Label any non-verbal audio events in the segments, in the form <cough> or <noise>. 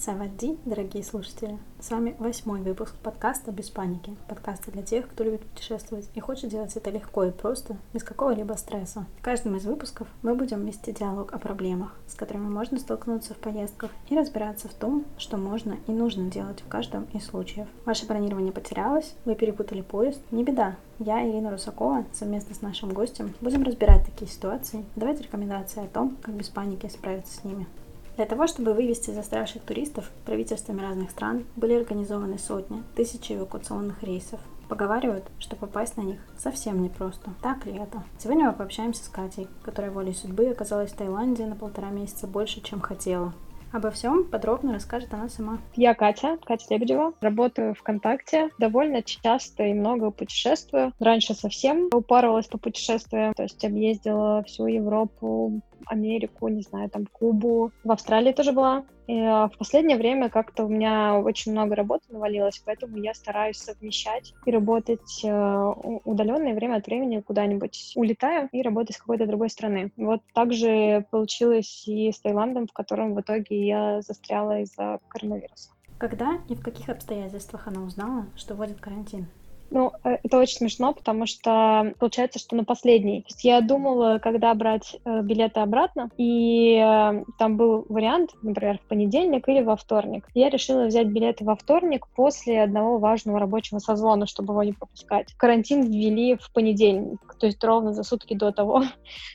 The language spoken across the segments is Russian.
Савади, дорогие слушатели! С вами восьмой выпуск подкаста «Без паники». Подкаста для тех, кто любит путешествовать и хочет делать это легко и просто, без какого-либо стресса. В каждом из выпусков мы будем вести диалог о проблемах, с которыми можно столкнуться в поездках, и разбираться в том, что можно и нужно делать в каждом из случаев. Ваше бронирование потерялось, вы перепутали поезд, не беда. Я, Ирина Русакова, совместно с нашим гостем будем разбирать такие ситуации, давать рекомендации о том, как без паники справиться с ними. Для того, чтобы вывести застрявших туристов, правительствами разных стран были организованы сотни, тысячи эвакуационных рейсов. Поговаривают, что попасть на них совсем непросто. Так ли это? Сегодня мы пообщаемся с Катей, которая волей судьбы оказалась в Таиланде на полтора месяца больше, чем хотела. Обо всем подробно расскажет она сама. Я Катя, Катя Лебедева. Работаю ВКонтакте. Довольно часто и много путешествую. Раньше совсем упарывалась по путешествиям. То есть объездила всю Европу, Америку, не знаю, там Кубу. В Австралии тоже была. И а, в последнее время как-то у меня очень много работы навалилось, поэтому я стараюсь совмещать и работать э, удаленно, и время от времени куда-нибудь улетаю и работаю с какой-то другой страны. Вот также получилось и с Таиландом, в котором в итоге я застряла из-за коронавируса. Когда и в каких обстоятельствах она узнала, что вводит карантин? Ну, э, это очень смешно, потому что получается, что на последний. То есть я думала, когда брать э, билеты обратно, и э, там был вариант, например, в понедельник или во вторник. Я решила взять билеты во вторник после одного важного рабочего созвона, чтобы его не пропускать. Карантин ввели в понедельник, то есть ровно за сутки до того,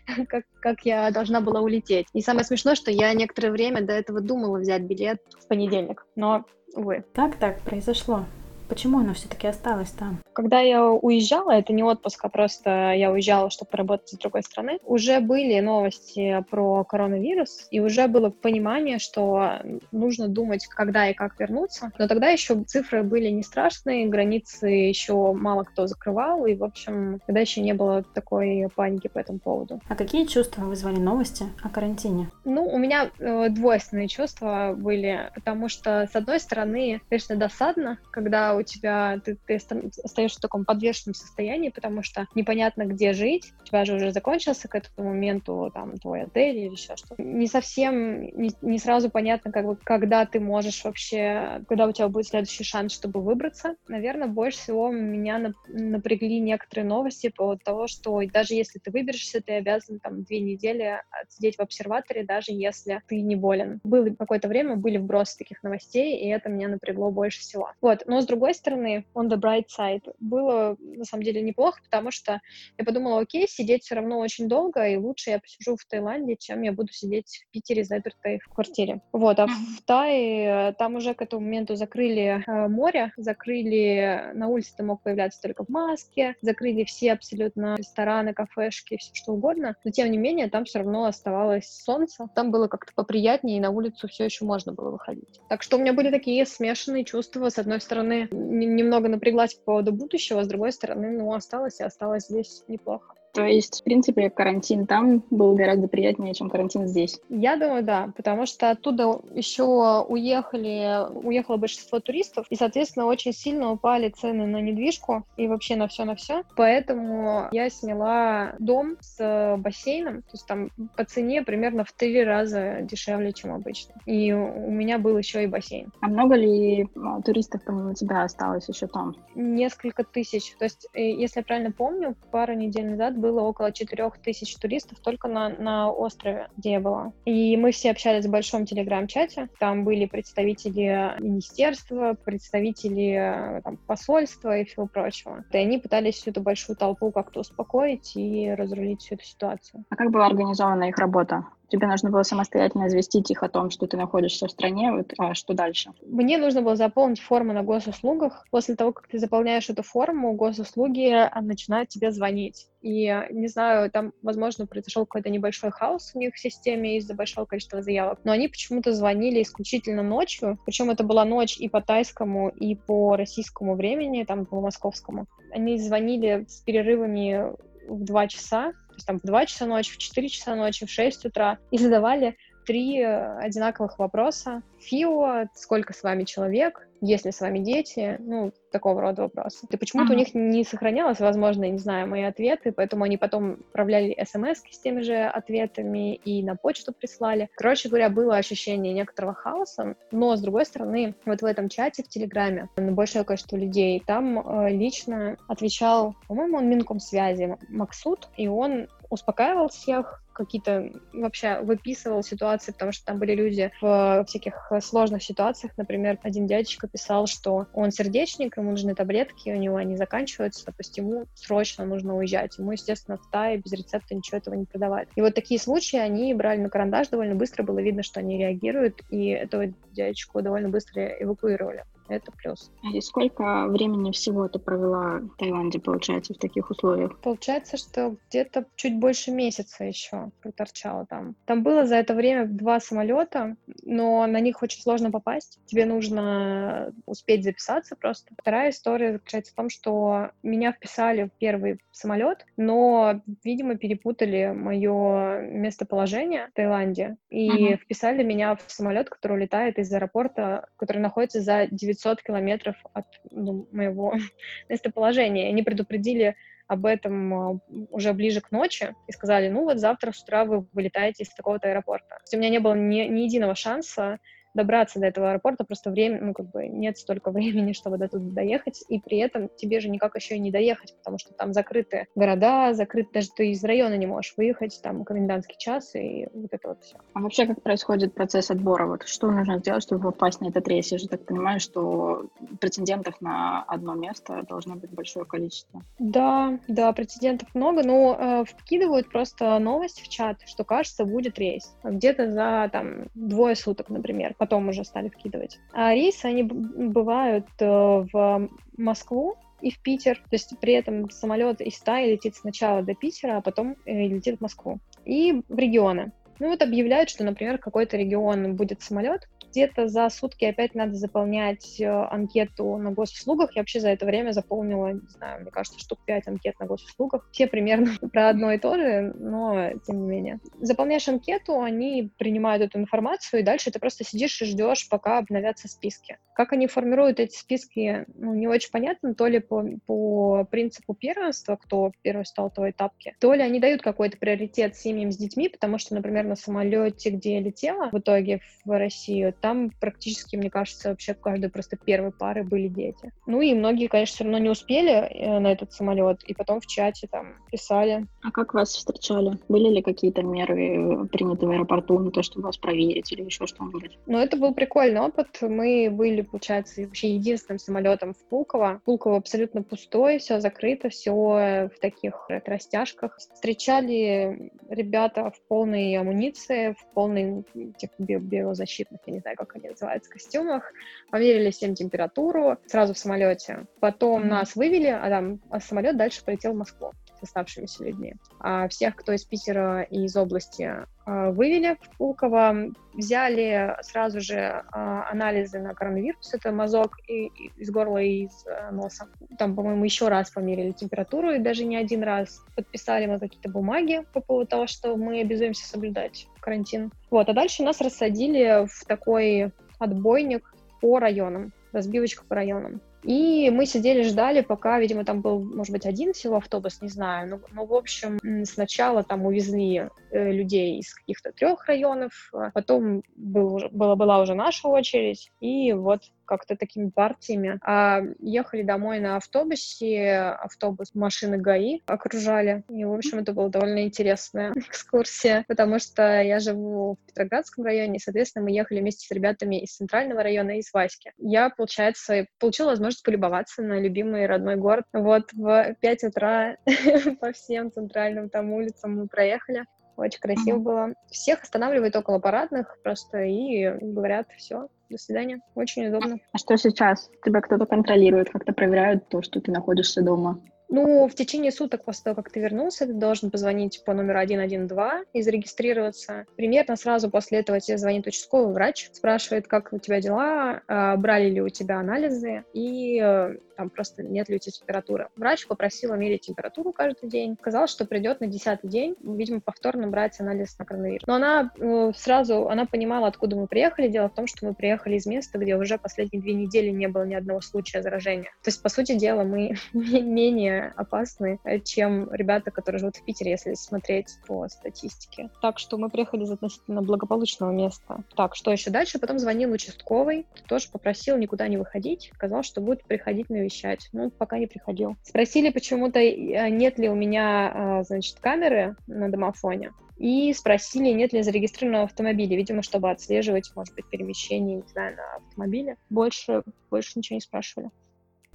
<laughs> как, как я должна была улететь. И самое смешное, что я некоторое время до этого думала взять билет в понедельник, но, увы. Как так произошло? Почему она все-таки осталась там? Когда я уезжала, это не отпуск, а просто я уезжала, чтобы поработать с другой страны, уже были новости про коронавирус, и уже было понимание, что нужно думать, когда и как вернуться. Но тогда еще цифры были не страшные, границы еще мало кто закрывал, и, в общем, тогда еще не было такой паники по этому поводу. А какие чувства вызвали новости о карантине? Ну, у меня э, двойственные чувства были, потому что, с одной стороны, конечно, досадно, когда у тебя ты, ты остаешься в таком подвешенном состоянии, потому что непонятно, где жить. У тебя же уже закончился к этому моменту там твой отель или еще что-то. Не совсем, не, не сразу понятно, как бы, когда ты можешь вообще, когда у тебя будет следующий шанс, чтобы выбраться. Наверное, больше всего меня напрягли некоторые новости по поводу того, что даже если ты выберешься, ты обязан там две недели сидеть в обсерваторе, даже если ты не болен. Было какое-то время, были вбросы таких новостей, и это меня напрягло больше всего. Вот, но с другой другой стороны, on the bright side, было на самом деле неплохо, потому что я подумала, окей, сидеть все равно очень долго, и лучше я посижу в Таиланде, чем я буду сидеть в Питере запертой в квартире. Вот, а в Тае э, там уже к этому моменту закрыли э, море, закрыли, на улице ты мог появляться только в маске, закрыли все абсолютно рестораны, кафешки, все что угодно, но тем не менее там все равно оставалось солнце, там было как-то поприятнее, и на улицу все еще можно было выходить. Так что у меня были такие смешанные чувства. С одной стороны, немного напряглась по поводу будущего, с другой стороны, ну, осталось и осталось здесь неплохо. То есть, в принципе, карантин там был гораздо приятнее, чем карантин здесь. Я думаю, да, потому что оттуда еще уехали, уехало большинство туристов, и, соответственно, очень сильно упали цены на недвижку и вообще на все на все. Поэтому я сняла дом с бассейном, то есть там по цене примерно в три раза дешевле, чем обычно. И у меня был еще и бассейн. А много ли а, туристов помимо тебя осталось еще там? Несколько тысяч. То есть, э, если я правильно помню, пару недель назад было около 4 тысяч туристов только на, на острове, где я была. И мы все общались в большом телеграм-чате. Там были представители министерства, представители там, посольства и всего прочего. И они пытались всю эту большую толпу как-то успокоить и разрулить всю эту ситуацию. А как была организована их работа? Тебе нужно было самостоятельно известить их о том, что ты находишься в стране, вот, а что дальше? Мне нужно было заполнить форму на госуслугах. После того, как ты заполняешь эту форму, госуслуги а, начинают тебе звонить. И, не знаю, там, возможно, произошел какой-то небольшой хаос у них в системе из-за большого количества заявок, но они почему-то звонили исключительно ночью, причем это была ночь и по тайскому, и по российскому времени, там, по московскому. Они звонили с перерывами в два часа, то есть там в 2 часа ночи, в 4 часа ночи, в 6 утра, и задавали три одинаковых вопроса. ФИО, сколько с вами человек, есть ли с вами дети, ну, такого рода вопросы. И почему-то ага. у них не сохранялось, возможно, я не знаю, мои ответы, поэтому они потом отправляли смс с теми же ответами и на почту прислали. Короче говоря, было ощущение некоторого хаоса, но, с другой стороны, вот в этом чате в Телеграме большое количество людей, там э, лично отвечал, по-моему, он Минком связи Максут, и он успокаивал всех, какие-то вообще выписывал ситуации, потому что там были люди в всяких сложных ситуациях. Например, один дядечка писал, что он сердечник, ему нужны таблетки, у него они заканчиваются, допустим, ему срочно нужно уезжать. Ему, естественно, в Тае без рецепта ничего этого не продавать. И вот такие случаи они брали на карандаш довольно быстро, было видно, что они реагируют, и этого дядечку довольно быстро эвакуировали это плюс. И сколько времени всего ты провела в Таиланде, получается, в таких условиях? Получается, что где-то чуть больше месяца еще проторчала там. Там было за это время два самолета, но на них очень сложно попасть. Тебе нужно успеть записаться просто. Вторая история заключается в том, что меня вписали в первый самолет, но, видимо, перепутали мое местоположение в Таиланде и uh-huh. вписали меня в самолет, который улетает из аэропорта, который находится за 900 500 километров от ну, моего <laughs> местоположения. Они предупредили об этом а, уже ближе к ночи и сказали, ну вот завтра с утра вы вылетаете из такого-то аэропорта. То есть у меня не было ни, ни единого шанса добраться до этого аэропорта, просто время, ну, как бы нет столько <laughs> времени, чтобы до туда доехать, и при этом тебе же никак еще и не доехать, потому что там закрыты города, закрыты, даже ты из района не можешь выехать, там комендантский час и вот это вот все. А вообще как происходит процесс отбора? Вот что нужно сделать, чтобы попасть на этот рейс? Я же так понимаю, что претендентов на одно место должно быть большое количество. Да, да, претендентов много, но э, вкидывают просто новость в чат, что, кажется, будет рейс. Где-то за там двое суток, например потом уже стали вкидывать. А рейсы, они бывают э, в Москву и в Питер. То есть при этом самолет из Таи летит сначала до Питера, а потом э, летит в Москву. И в регионы. Ну вот объявляют, что, например, какой-то регион будет самолет, где-то за сутки опять надо заполнять э, анкету на госуслугах. Я вообще за это время заполнила, не знаю, мне кажется, штук 5 анкет на госуслугах. Все примерно <laughs> про одно и то же, но тем не менее. Заполняешь анкету, они принимают эту информацию, и дальше ты просто сидишь и ждешь, пока обновятся списки. Как они формируют эти списки, ну, не очень понятно, то ли по, по принципу первенства, кто первый стал той этапке, то ли они дают какой-то приоритет семьям с детьми, потому что, например, на самолете, где я летела в итоге в Россию, там практически, мне кажется, вообще в каждой просто первой пары были дети. Ну и многие, конечно, все равно не успели э, на этот самолет, и потом в чате там писали. А как вас встречали? Были ли какие-то меры приняты в аэропорту на то, чтобы вас проверить или еще что-нибудь? Ну, это был прикольный опыт. Мы были, получается, вообще единственным самолетом в Пулково. Пулково абсолютно пустой, все закрыто, все в таких растяжках. Встречали ребята в полной амуниции, в полной тех биозащитных, я не знаю, знаю, как они называются, костюмах, померили всем температуру сразу в самолете. Потом mm-hmm. нас вывели, а там а самолет дальше полетел в Москву оставшимися людьми. А всех, кто из Питера и из области а, вывели в Пулково, взяли сразу же а, анализы на коронавирус, это мазок и, и из горла и из а, носа. Там, по-моему, еще раз померили температуру, и даже не один раз. Подписали мы какие-то бумаги по поводу того, что мы обязуемся соблюдать карантин. Вот, а дальше нас рассадили в такой отбойник по районам, разбивочка по районам. И мы сидели, ждали, пока, видимо, там был, может быть, один всего автобус, не знаю. Но, но в общем, сначала там увезли э, людей из каких-то трех районов, а потом был, была, была уже наша очередь, и вот как-то такими партиями. А ехали домой на автобусе, автобус машины ГАИ окружали. И, в общем, это была довольно интересная <laughs> экскурсия, потому что я живу в Петроградском районе, и, соответственно, мы ехали вместе с ребятами из центрального района и из Васьки. Я, получается, получила возможность полюбоваться на любимый родной город. Вот в 5 утра <laughs> по всем центральным там улицам мы проехали. Очень красиво mm-hmm. было. Всех останавливают около парадных просто и говорят, все, до свидания. Очень удобно. А что сейчас? Тебя кто-то контролирует, как-то проверяют то, что ты находишься дома? Ну, в течение суток после того, как ты вернулся, ты должен позвонить по номеру 112 и зарегистрироваться. Примерно сразу после этого тебе звонит участковый врач, спрашивает, как у тебя дела, а, брали ли у тебя анализы и э, там просто нет ли у тебя температуры. Врач попросил мерить температуру каждый день, сказал, что придет на десятый день, видимо, повторно брать анализ на коронавирус. Но она э, сразу, она понимала, откуда мы приехали. Дело в том, что мы приехали из места, где уже последние две недели не было ни одного случая заражения. То есть, по сути дела, мы <laughs> менее опасны, чем ребята, которые живут в Питере, если смотреть по статистике. Так что мы приехали из относительно благополучного места. Так, что еще дальше? Потом звонил участковый, тоже попросил никуда не выходить, сказал, что будет приходить на навещать. Ну, пока не приходил. Спросили почему-то, э, нет ли у меня, а, значит, камеры на домофоне. И спросили, нет ли зарегистрированного автомобиля. Видимо, чтобы отслеживать, может быть, перемещение, не знаю, на автомобиле. Больше, больше ничего не спрашивали.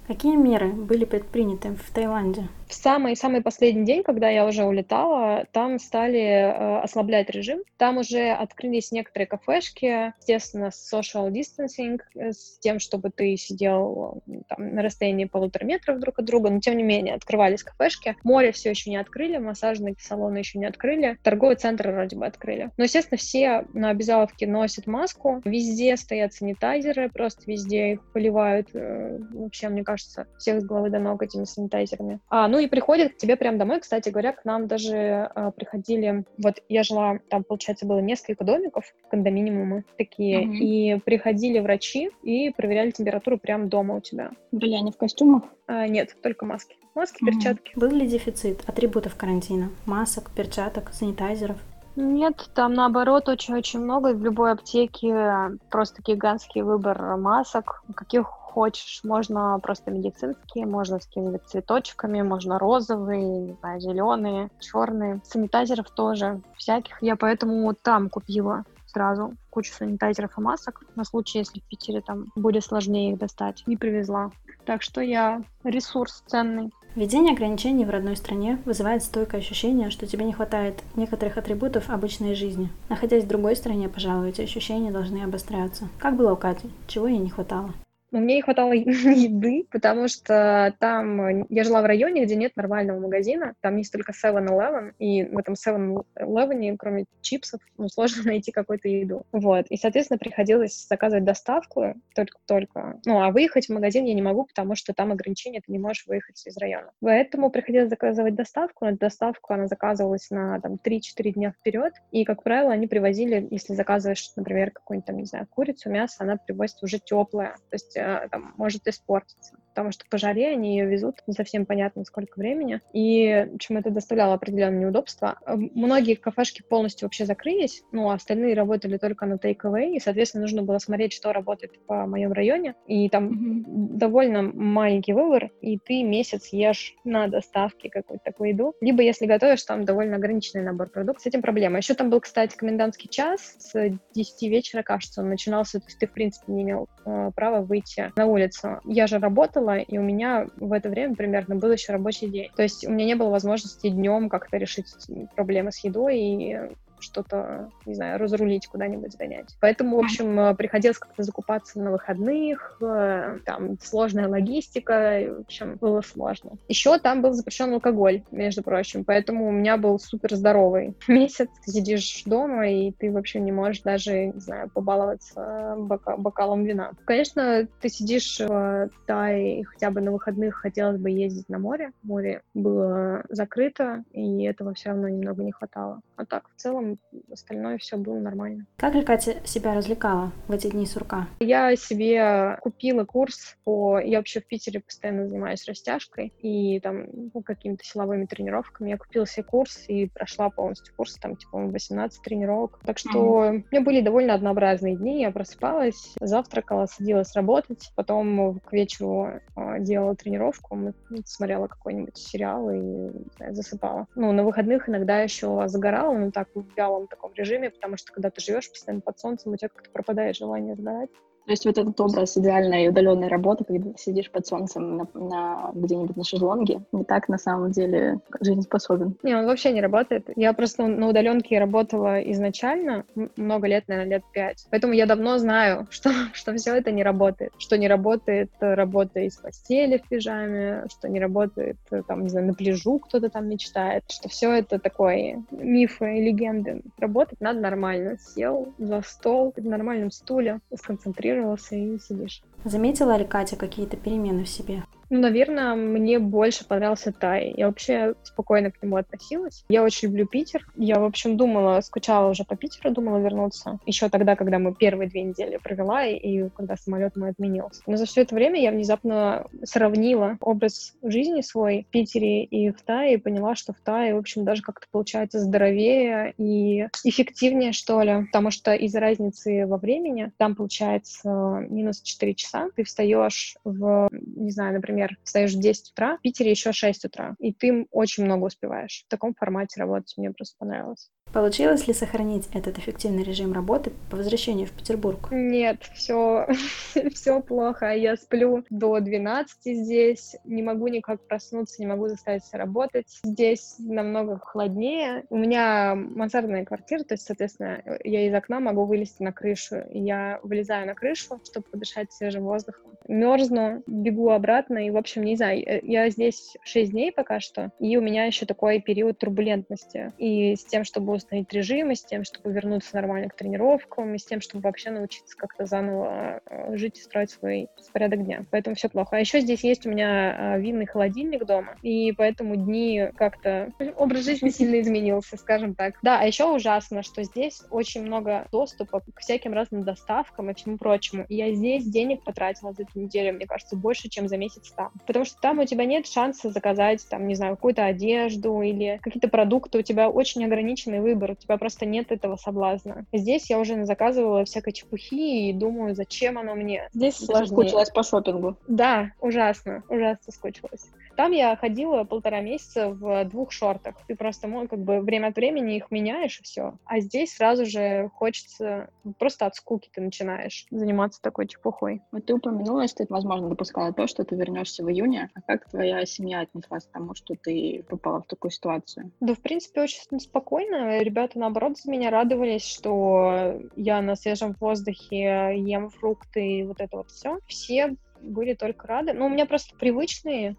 Какие меры были предприняты в Таиланде? В самый-самый последний день, когда я уже улетала, там стали э, ослаблять режим. Там уже открылись некоторые кафешки, естественно, с social distancing, э, с тем, чтобы ты сидел там, на расстоянии полутора метров друг от друга, но тем не менее открывались кафешки. Море все еще не открыли, массажные салоны еще не открыли, торговые центры вроде бы открыли. Но, естественно, все на обязаловке носят маску, везде стоят санитайзеры, просто везде их поливают. Э, вообще, мне кажется, всех с головы до ног этими санитайзерами. А, ну и приходят к тебе прямо домой, кстати говоря, к нам даже а, приходили, вот я жила, там, получается, было несколько домиков, кондоминиумы такие, mm-hmm. и приходили врачи и проверяли температуру прямо дома у тебя. Были они в костюмах? А, нет, только маски. Маски, mm-hmm. перчатки. Был ли дефицит атрибутов карантина? Масок, перчаток, санитайзеров? Нет, там наоборот очень-очень много. В любой аптеке просто гигантский выбор масок, каких хочешь. Можно просто медицинские, можно с какими-нибудь цветочками, можно розовые, не знаю, зеленые, черные. Санитайзеров тоже всяких. Я поэтому там купила сразу кучу санитайзеров и масок на случай, если в Питере там будет сложнее их достать. Не привезла. Так что я ресурс ценный. Введение ограничений в родной стране вызывает стойкое ощущение, что тебе не хватает некоторых атрибутов обычной жизни. Находясь в другой стране, пожалуй, эти ощущения должны обостряться. Как было у Кати? Чего ей не хватало? Мне не хватало <laughs> еды, потому что там я жила в районе, где нет нормального магазина. Там есть только 7-Eleven, и в этом 7-Eleven, кроме чипсов, ну, сложно <laughs> найти какую-то еду. Вот. И, соответственно, приходилось заказывать доставку только-только. Ну, а выехать в магазин я не могу, потому что там ограничения, ты не можешь выехать из района. Поэтому приходилось заказывать доставку. Но доставку она заказывалась на там 3-4 дня вперед. И, как правило, они привозили, если заказываешь, например, какую-нибудь там, не знаю, курицу, мясо, она привозит уже теплое. То есть там, может испортиться потому что по жаре они ее везут не совсем понятно сколько времени, и общем, это доставляло определенные неудобства. Многие кафешки полностью вообще закрылись, ну, а остальные работали только на take-away, и, соответственно, нужно было смотреть, что работает по моем районе, и там mm-hmm. довольно маленький выбор, и ты месяц ешь на доставке какую-то такую еду, либо если готовишь, там довольно ограниченный набор продуктов, с этим проблема. Еще там был, кстати, комендантский час с 10 вечера, кажется, он начинался, то есть ты, в принципе, не имел э, права выйти на улицу. Я же работала, работала, и у меня в это время примерно был еще рабочий день. То есть у меня не было возможности днем как-то решить проблемы с едой, и что-то, не знаю, разрулить куда-нибудь сгонять. Поэтому, в общем, э, приходилось как-то закупаться на выходных, э, там сложная логистика, в общем, было сложно. Еще там был запрещен алкоголь, между прочим, поэтому у меня был супер здоровый <laughs> месяц. Ты сидишь дома, и ты вообще не можешь даже, не знаю, побаловаться бока бокалом вина. Конечно, ты сидишь в Тае, хотя бы на выходных хотелось бы ездить на море. Море было закрыто, и этого все равно немного не хватало. А так, в целом, остальное все было нормально. Как же Катя себя развлекала в эти дни сурка? Я себе купила курс по... Я вообще в Питере постоянно занимаюсь растяжкой и там ну, какими-то силовыми тренировками. Я купила себе курс и прошла полностью курс, там, типа, 18 тренировок. Так что mm-hmm. у меня были довольно однообразные дни. Я просыпалась, завтракала, садилась работать, потом к вечеру э, делала тренировку, смотрела какой-нибудь сериал и знаю, засыпала. Ну, на выходных иногда еще загорала, но так вялом таком режиме, потому что когда ты живешь постоянно под солнцем, у тебя как-то пропадает желание сгорать. То есть вот этот образ идеальной удаленной работы, когда сидишь под солнцем на, на где-нибудь на шезлонге, не так на самом деле жизнеспособен. Не, он вообще не работает. Я просто на удаленке работала изначально, много лет, наверное, лет пять. Поэтому я давно знаю, <laughs> что, что все это не работает. Что не работает работа из постели в пижаме, что не работает, там, не знаю, на пляжу кто-то там мечтает, что все это такое мифы и легенды. Работать надо нормально. Сел за стол в нормальном стуле, сконцентрировался сконцентрировался и сидишь. Заметила ли Катя какие-то перемены в себе? Ну, наверное, мне больше понравился Тай. Я вообще спокойно к нему относилась. Я очень люблю Питер. Я, в общем, думала, скучала уже по Питеру, думала вернуться. Еще тогда, когда мы первые две недели провела, и когда самолет мой отменился. Но за все это время я внезапно сравнила образ жизни свой в Питере и в Тае, и поняла, что в Тае, в общем, даже как-то получается здоровее и эффективнее, что ли. Потому что из-за разницы во времени, там получается минус 4 часа, ты встаешь в, не знаю, например, например, встаешь в 10 утра, в Питере еще 6 утра, и ты очень много успеваешь. В таком формате работать мне просто понравилось. Получилось ли сохранить этот эффективный режим работы по возвращению в Петербург? Нет, все, <laughs> все плохо. Я сплю до 12 здесь, не могу никак проснуться, не могу заставить себя работать. Здесь намного холоднее. У меня мансардная квартира, то есть, соответственно, я из окна могу вылезти на крышу. Я вылезаю на крышу, чтобы подышать свежим воздухом. Мерзну, бегу обратно, и, в общем, не знаю, э, я здесь 6 дней пока что, и у меня еще такой период турбулентности. И с тем, чтобы установить режим, и с тем, чтобы вернуться нормально к тренировкам, и с тем, чтобы вообще научиться как-то заново э, жить и строить свой порядок дня. Поэтому все плохо. А еще здесь есть у меня э, винный холодильник дома, и поэтому дни как-то... <laughs> Образ жизни сильно изменился, скажем так. Да, а еще ужасно, что здесь очень много доступа к всяким разным доставкам и всему прочему. И я здесь денег потратила за эту неделю, мне кажется, больше, чем за месяц там. Потому что там у тебя нет шанса заказать, там, не знаю, какую-то одежду или какие-то продукты, у тебя очень ограниченный выбор, у тебя просто нет этого соблазна. Здесь я уже заказывала всякой чепухи и думаю, зачем оно мне. Здесь сложнее. Скучилась по шопингу. Да, ужасно, ужасно скучилась. Там я ходила полтора месяца в двух шортах. Ты просто, ну, как бы время от времени их меняешь и все. А здесь сразу же хочется просто от скуки ты начинаешь заниматься такой чепухой. Вот ты упомянула, что ты, возможно, допускала то, что ты вернешься в июне. А как твоя семья отнеслась к тому, что ты попала в такую ситуацию? Да, в принципе, очень спокойно. Ребята, наоборот, за меня радовались, что я на свежем воздухе ем фрукты и вот это вот все. Все были только рады. Но у меня просто привычные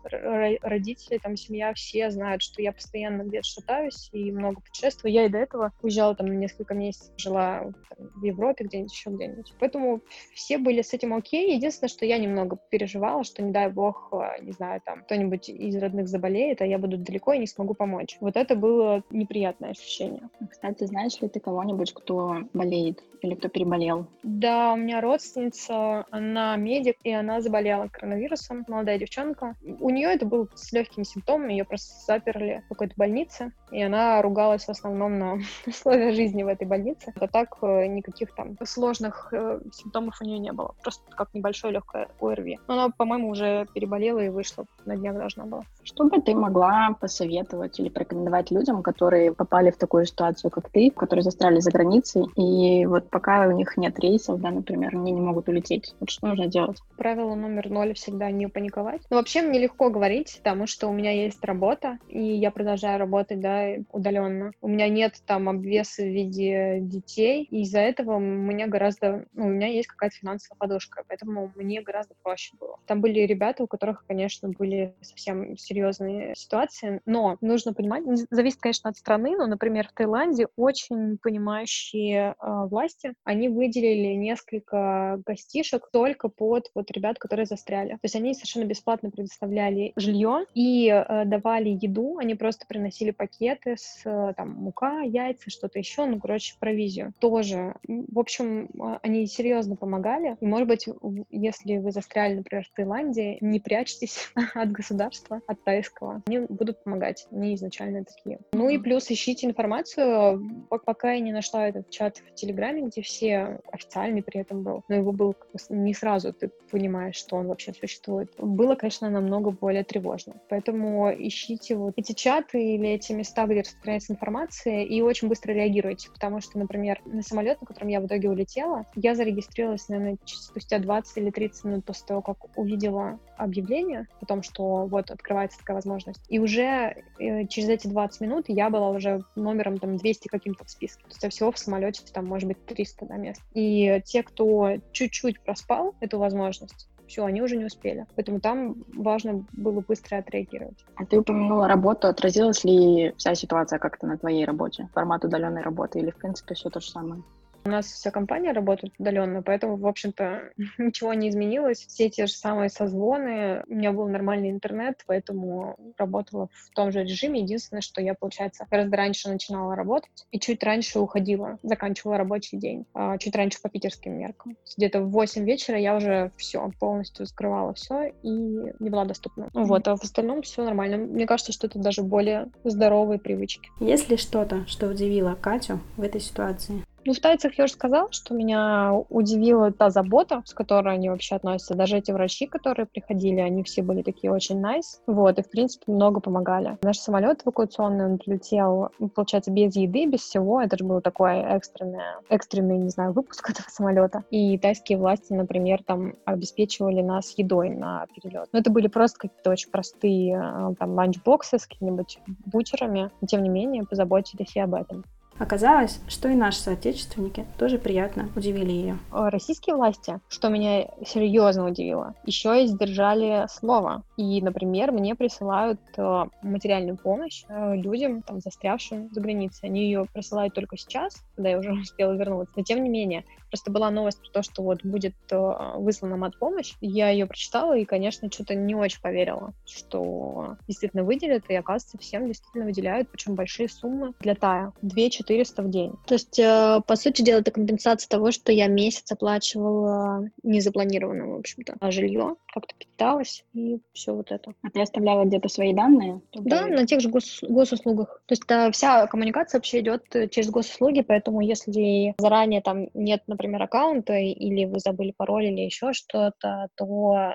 родители, там, семья, все знают, что я постоянно где-то шатаюсь и много путешествую. Я и до этого уезжала там на несколько месяцев, жила там, в Европе, где-нибудь еще где-нибудь. Поэтому все были с этим окей. Единственное, что я немного переживала, что, не дай бог, э, не знаю, там, кто-нибудь из родных заболеет, а я буду далеко и не смогу помочь. Вот это было неприятное ощущение. Кстати, знаешь ли ты кого-нибудь, кто болеет или кто переболел? Да, у меня родственница, она медик, и она заболела коронавирусом, молодая девчонка. У нее это было с легкими симптомами, ее просто заперли в какой-то больнице, и она ругалась в основном на <laughs> условия жизни в этой больнице. А так э, никаких там сложных э, симптомов у нее не было, просто как небольшое легкое ОРВИ. Но она, по-моему, уже переболела и вышла, на днях должна была. Что бы ты могла посоветовать или порекомендовать людям, которые попали в такую ситуацию, как ты, которые застряли за границей, и вот пока у них нет рейсов, да, например, они не могут улететь? Вот что нужно делать? Правило номер ноль всегда не паниковать. Но вообще мне легко говорить, потому что у меня есть работа, и я продолжаю работать, да, удаленно. У меня нет там обвеса в виде детей, и из-за этого мне гораздо, ну, у меня есть какая-то финансовая подушка, поэтому мне гораздо проще было. Там были ребята, у которых, конечно, были совсем серьезные ситуации, но нужно понимать, зависит, конечно, от страны, но, например, в Таиланде очень понимающие э, власти, они выделили несколько гостишек только под вот ребят, которые застряли. То есть они совершенно бесплатно предоставляли жилье и э, давали еду, они просто приносили пакеты с э, там мука, яйца, что-то еще, ну, короче, провизию. Тоже. В общем, э, они серьезно помогали. И, может быть, если вы застряли, например, в Таиланде, не прячьтесь <laughs> от государства, от тайского. Они будут помогать. Они изначально такие. Ну и плюс ищите информацию. Пока я не нашла этот чат в Телеграме, где все официальный при этом был, но его был не сразу, ты понимаешь, что он вообще существует, было, конечно, намного более тревожно. Поэтому ищите вот эти чаты или эти места, где распространяется информация, и очень быстро реагируйте, потому что, например, на самолет, на котором я в итоге улетела, я зарегистрировалась, наверное, спустя 20 или 30 минут после того, как увидела объявление о том, что вот открывается такая возможность. И уже э, через эти 20 минут я была уже номером там 200 каким-то в списке. То есть а всего в самолете там может быть 300 на мест. И те, кто чуть-чуть проспал эту возможность, все, они уже не успели. Поэтому там важно было быстро отреагировать. А ты упомянула работу. Отразилась ли вся ситуация как-то на твоей работе? Формат удаленной работы или, в принципе, все то же самое? У нас вся компания работает удаленно, поэтому, в общем-то, <laughs> ничего не изменилось. Все те же самые созвоны. У меня был нормальный интернет, поэтому работала в том же режиме. Единственное, что я, получается, гораздо раньше начинала работать и чуть раньше уходила, заканчивала рабочий день. А, чуть раньше по питерским меркам. Где-то в 8 вечера я уже все, полностью скрывала все и не была доступна. Вот, а в остальном все нормально. Мне кажется, что это даже более здоровые привычки. Есть ли что-то, что удивило Катю в этой ситуации? Ну, в Тайцах я уже сказала, что меня удивила та забота, с которой они вообще относятся. Даже эти врачи, которые приходили, они все были такие очень nice. Вот, и, в принципе, много помогали. Наш самолет эвакуационный, он прилетел, получается, без еды, без всего. Это же был такой экстренный, экстренный, не знаю, выпуск <laughs> этого самолета. И тайские власти, например, там обеспечивали нас едой на перелет. Но это были просто какие-то очень простые э, там ланчбоксы с какими-нибудь бутерами. Но, тем не менее, позаботились и об этом. Оказалось, что и наши соотечественники тоже приятно удивили ее. Российские власти, что меня серьезно удивило, еще и сдержали слово. И, например, мне присылают э, материальную помощь э, людям, там, застрявшим за границей. Они ее присылают только сейчас, когда я уже <laughs> успела вернуться. Но тем не менее, просто была новость про то, что вот будет э, выслана мат-помощь. Я ее прочитала и, конечно, что-то не очень поверила, что действительно выделят, и, оказывается, всем действительно выделяют, причем большие суммы для Тая. 2 400 в день. То есть, э, по сути дела, это компенсация того, что я месяц оплачивала незапланированно, в общем-то, а жилье, как-то питалась и все вот это. А ты оставляла где-то свои данные? Да, на тех же гос госуслугах. То есть да, вся коммуникация вообще идет э, через госуслуги, поэтому если заранее там нет, например, аккаунта или вы забыли пароль или еще что-то, то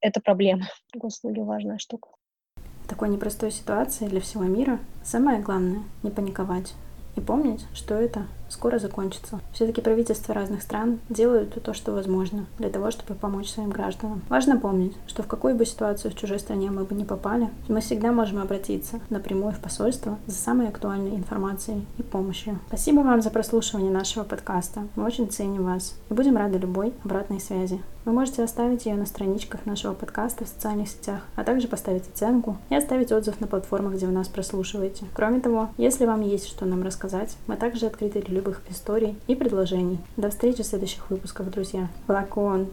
это проблема. <laughs> Госуслуги важная штука. В такой непростой ситуации для всего мира самое главное — не паниковать, и помнить, что это скоро закончится. Все-таки правительства разных стран делают то, что возможно, для того, чтобы помочь своим гражданам. Важно помнить, что в какую бы ситуацию в чужой стране мы бы не попали, мы всегда можем обратиться напрямую в посольство за самой актуальной информацией и помощью. Спасибо вам за прослушивание нашего подкаста. Мы очень ценим вас и будем рады любой обратной связи. Вы можете оставить ее на страничках нашего подкаста в социальных сетях, а также поставить оценку и оставить отзыв на платформах, где вы нас прослушиваете. Кроме того, если вам есть что нам рассказать, мы также открыты для любых историй и предложений. До встречи в следующих выпусках, друзья. One.